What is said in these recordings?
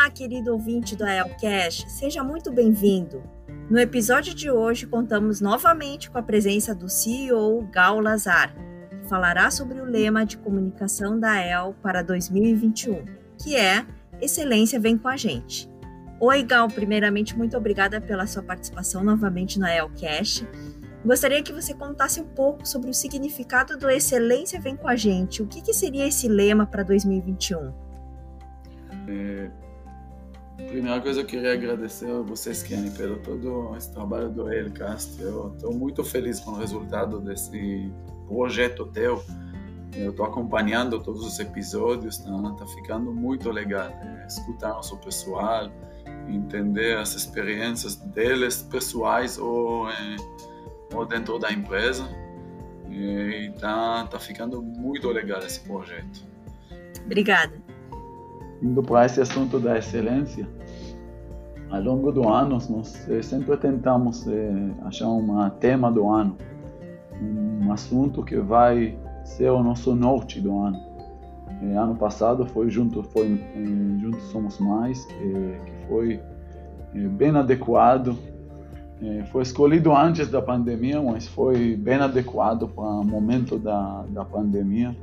Olá, querido ouvinte do Elcast. Seja muito bem-vindo. No episódio de hoje, contamos novamente com a presença do CEO Gal Lazar, falará sobre o lema de comunicação da EL para 2021, que é Excelência vem com a gente. Oi, Gal, primeiramente, muito obrigada pela sua participação novamente no ELCast. Gostaria que você contasse um pouco sobre o significado do Excelência vem com a gente. O que, que seria esse lema para 2021? É, primeira coisa, eu queria agradecer a vocês, Kenny, pelo todo esse trabalho do ELCast. Eu estou muito feliz com o resultado desse projeto teu. Eu estou acompanhando todos os episódios, tá, tá ficando muito legal. Né? Escutar nosso pessoal, entender as experiências deles pessoais ou, é, ou dentro da empresa. E tá, tá ficando muito legal esse projeto. Obrigada. Indo para esse assunto da excelência, ao longo do ano nós eh, sempre tentamos eh, achar um tema do ano um assunto que vai ser o nosso norte do ano. É, ano passado foi junto foi juntos somos mais que foi bem adequado foi escolhido antes da pandemia mas foi bem adequado para o momento da, da pandemia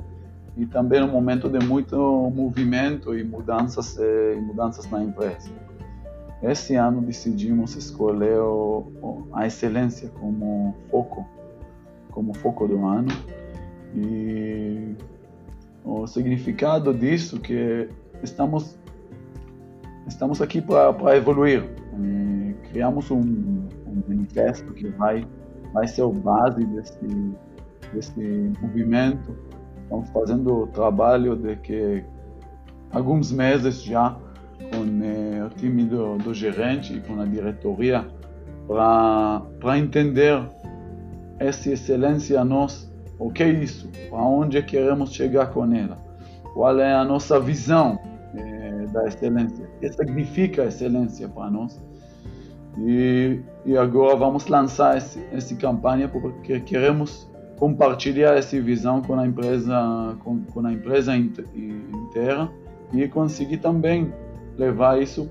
e também um momento de muito movimento e mudanças e mudanças na empresa esse ano decidimos escolher a excelência como foco como foco do ano. E o significado disso que estamos estamos aqui para evoluir. E criamos um, um manifesto que vai vai ser o base desse desse movimento. Estamos fazendo o trabalho de que alguns meses já com eh, o time do, do gerente e com a diretoria para entender essa excelência a nós, o que é isso? Aonde queremos chegar com ela? Qual é a nossa visão é, da excelência? O que significa excelência para nós? E, e agora vamos lançar essa campanha porque queremos compartilhar essa visão com a empresa, com, com a empresa inteira e conseguir também levar isso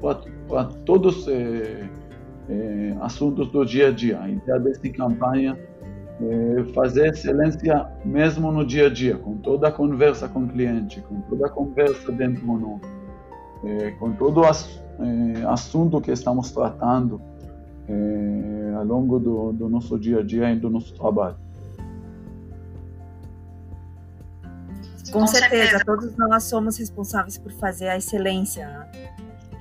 para todos os é, é, assuntos do dia a dia. A ideia dessa campanha é, fazer excelência mesmo no dia a dia, com toda a conversa com o cliente, com toda a conversa dentro do é, com todo o é, assunto que estamos tratando é, ao longo do, do, nosso dia a dia e do nosso trabalho. Com certeza, todos nós somos responsáveis por fazer a excelência.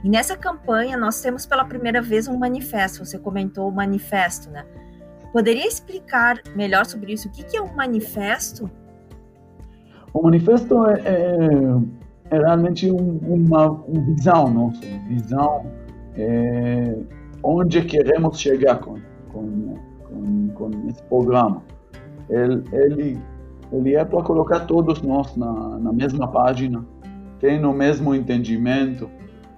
E nessa campanha nós temos pela primeira vez um manifesto. Você comentou o manifesto, né? Poderia explicar melhor sobre isso? O que, que é um manifesto? O manifesto é, é, é realmente um, uma, uma visão nossa, uma visão é, onde queremos chegar com, com, com, com esse programa. Ele, ele, ele é para colocar todos nós na, na mesma página, tem o mesmo entendimento,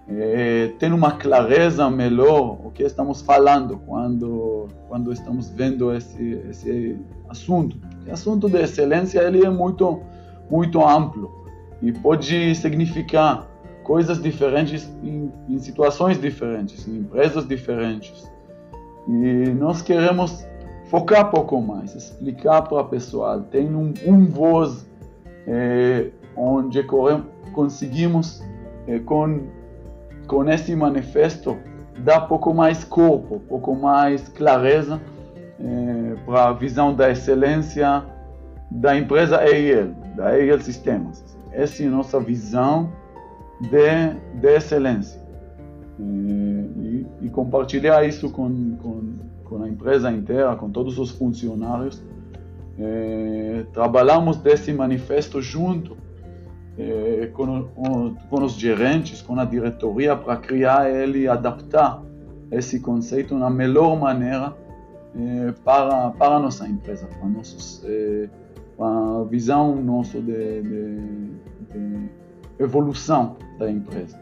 é, ter uma clareza melhor o que estamos falando quando quando estamos vendo esse esse assunto. O assunto de excelência ele é muito muito amplo e pode significar coisas diferentes em, em situações diferentes, em empresas diferentes. E nós queremos focar pouco mais, explicar para a pessoa, tem um, um voz é, onde conseguimos é, com com esse manifesto dá pouco mais corpo, pouco mais clareza é, para a visão da excelência da empresa EIL, da EIL Sistemas. Essa é a nossa visão de, de excelência. E, e, compartilhar isso com, com, com, a empresa inteira, com todos os funcionários. É, trabalhamos desse manifesto junto é, com, com, os gerentes, com a diretoria, para criar ele adaptar esse conceito na melhor maneira é, para, para a nossa empresa, para, nossos, é, para a visão nossa de, de, de evolução da empresa.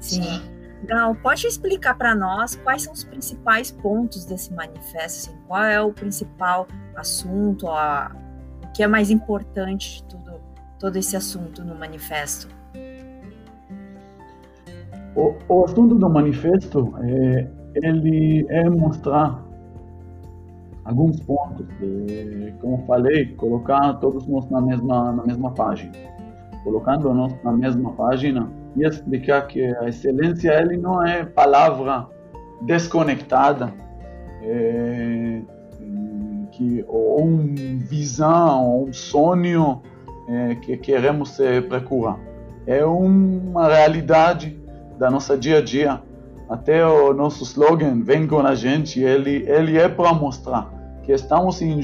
Sim. Gal, pode explicar para nós quais são os principais pontos desse manifesto? Assim, qual é o principal assunto, a, o que é mais importante de tudo, todo esse assunto no manifesto? O, o assunto do manifesto é, ele é mostrar alguns pontos, de, como falei, colocar todos nós na mesma na mesma página colocando nós na mesma página e explicar que a excelência ele não é palavra desconectada, é, que ou uma visão, ou um sonho é, que queremos procurar. É uma realidade da nossa dia a dia. Até o nosso slogan vem com a gente, ele ele é para mostrar que estamos em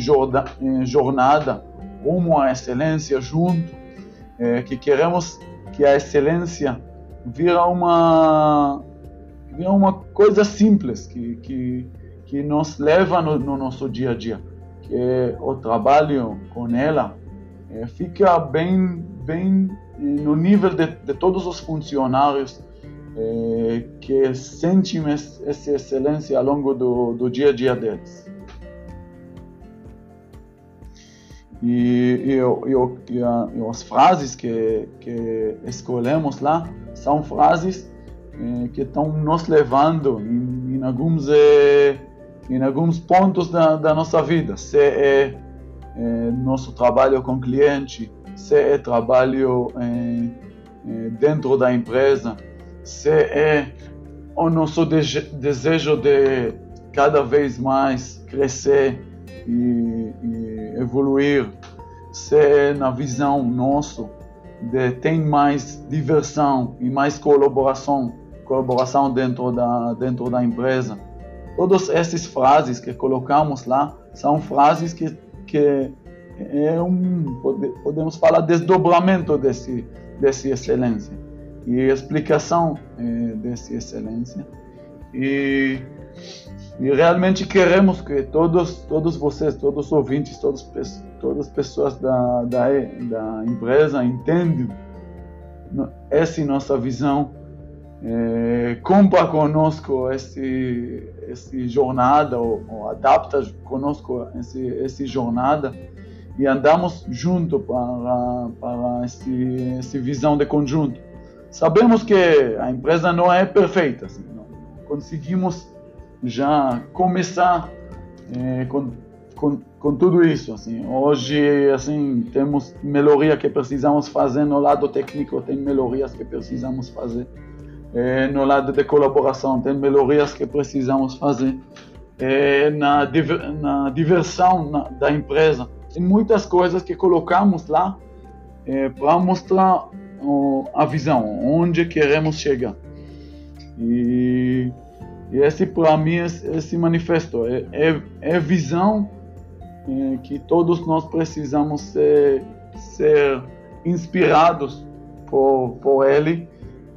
jornada rumo à excelência junto é, que queremos que a excelência vira uma vira uma coisa simples que que, que nos leva no, no nosso dia a dia que é o trabalho com ela é, fica bem bem no nível de, de todos os funcionários é, que sentem essa excelência ao longo do, do dia a dia deles. E, e, e, e, as frases que, que escolhemos lá são frases eh, que estão nos levando em, em alguns, eh, em alguns pontos da, da nossa vida. Se é, é nosso trabalho com cliente, se é trabalho dentro da empresa, se é o nosso desejo de cada vez mais crescer e, e evoluir, ser na visão nossa de tem mais diversão e mais colaboração, colaboração dentro da dentro da empresa. Todas essas frases que colocamos lá são frases que que é um podemos falar desdobramento desse desse excelência e explicação é, dessa excelência e e realmente queremos que todos, todos vocês, todos os ouvintes, todos, todas as pessoas da, da, da empresa entendam essa nossa visão, é, compra conosco esse, esse jornada, ou, ou adapta conosco esse, esse jornada e andamos junto para, para esse, essa visão de conjunto. Sabemos que a empresa não é perfeita, assim, não conseguimos já começar é, com, com, com, tudo isso. Assim. Hoje assim, temos melhoria que precisamos fazer no lado técnico, tem melhorias que precisamos fazer. É, no lado de colaboração, tem melhorias que precisamos fazer. É, na, na diversão na, da empresa, tem muitas coisas que colocamos lá é, para mostrar a visão, onde queremos chegar. E e esse, para mim, esse manifesto é, é, é visão é, que todos nós precisamos ser, ser inspirados por, por ele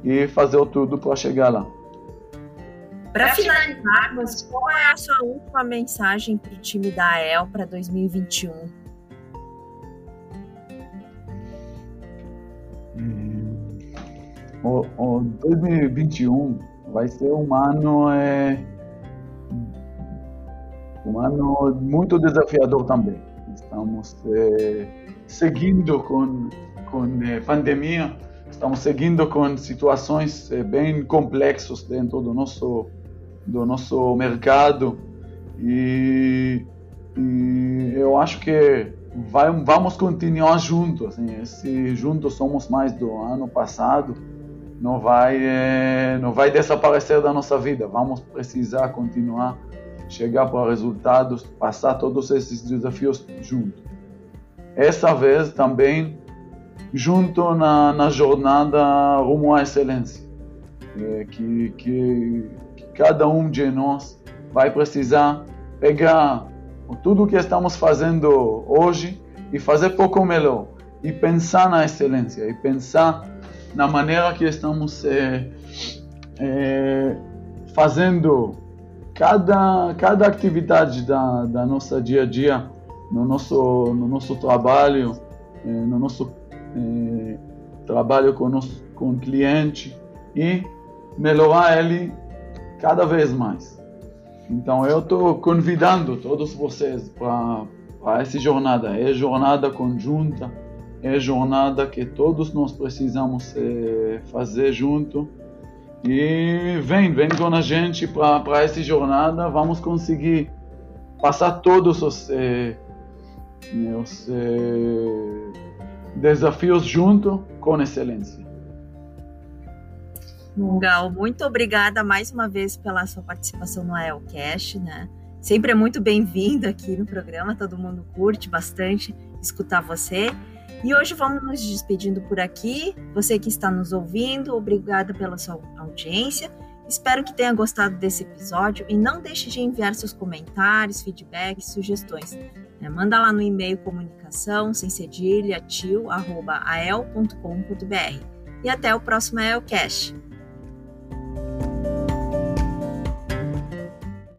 e fazer tudo para chegar lá. Para finalizarmos, qual é a sua última mensagem para o time da AEL para 2021? Hum, o, o 2021 vai ser um ano é, um ano muito desafiador também. Estamos é, seguindo com com é, pandemia, estamos seguindo com situações é, bem complexas dentro do nosso do nosso mercado e, e eu acho que vai, vamos continuar juntos. Assim, esse juntos somos mais do ano passado não vai, é, não vai desaparecer da nossa vida. Vamos precisar continuar chegar para resultados, passar todos esses desafios junto. Essa vez também junto na, na jornada rumo à excelência, é, que, que, que cada um de nós vai precisar pegar tudo que estamos fazendo hoje e fazer pouco melhor e pensar na excelência e pensar na maneira que estamos é, é, fazendo cada, cada atividade da, da nossa dia a dia no nosso, no nosso trabalho, é, no nosso trabalho com, nosso, com o cliente e melhorar ele cada vez mais. Então eu estou convidando todos vocês para essa jornada. É jornada conjunta é jornada que todos nós precisamos é, fazer junto. E vem, vem com a gente para essa jornada. Vamos conseguir passar todos os, é, os é, desafios junto com excelência. Gal, muito obrigada mais uma vez pela sua participação no AELCast, né? Sempre é muito bem-vindo aqui no programa, todo mundo curte bastante escutar você. E hoje vamos nos despedindo por aqui. Você que está nos ouvindo, obrigada pela sua audiência. Espero que tenha gostado desse episódio e não deixe de enviar seus comentários, feedbacks, sugestões. É, manda lá no e-mail comunicação sem cedilha tio, arroba. E até o próximo AELcast.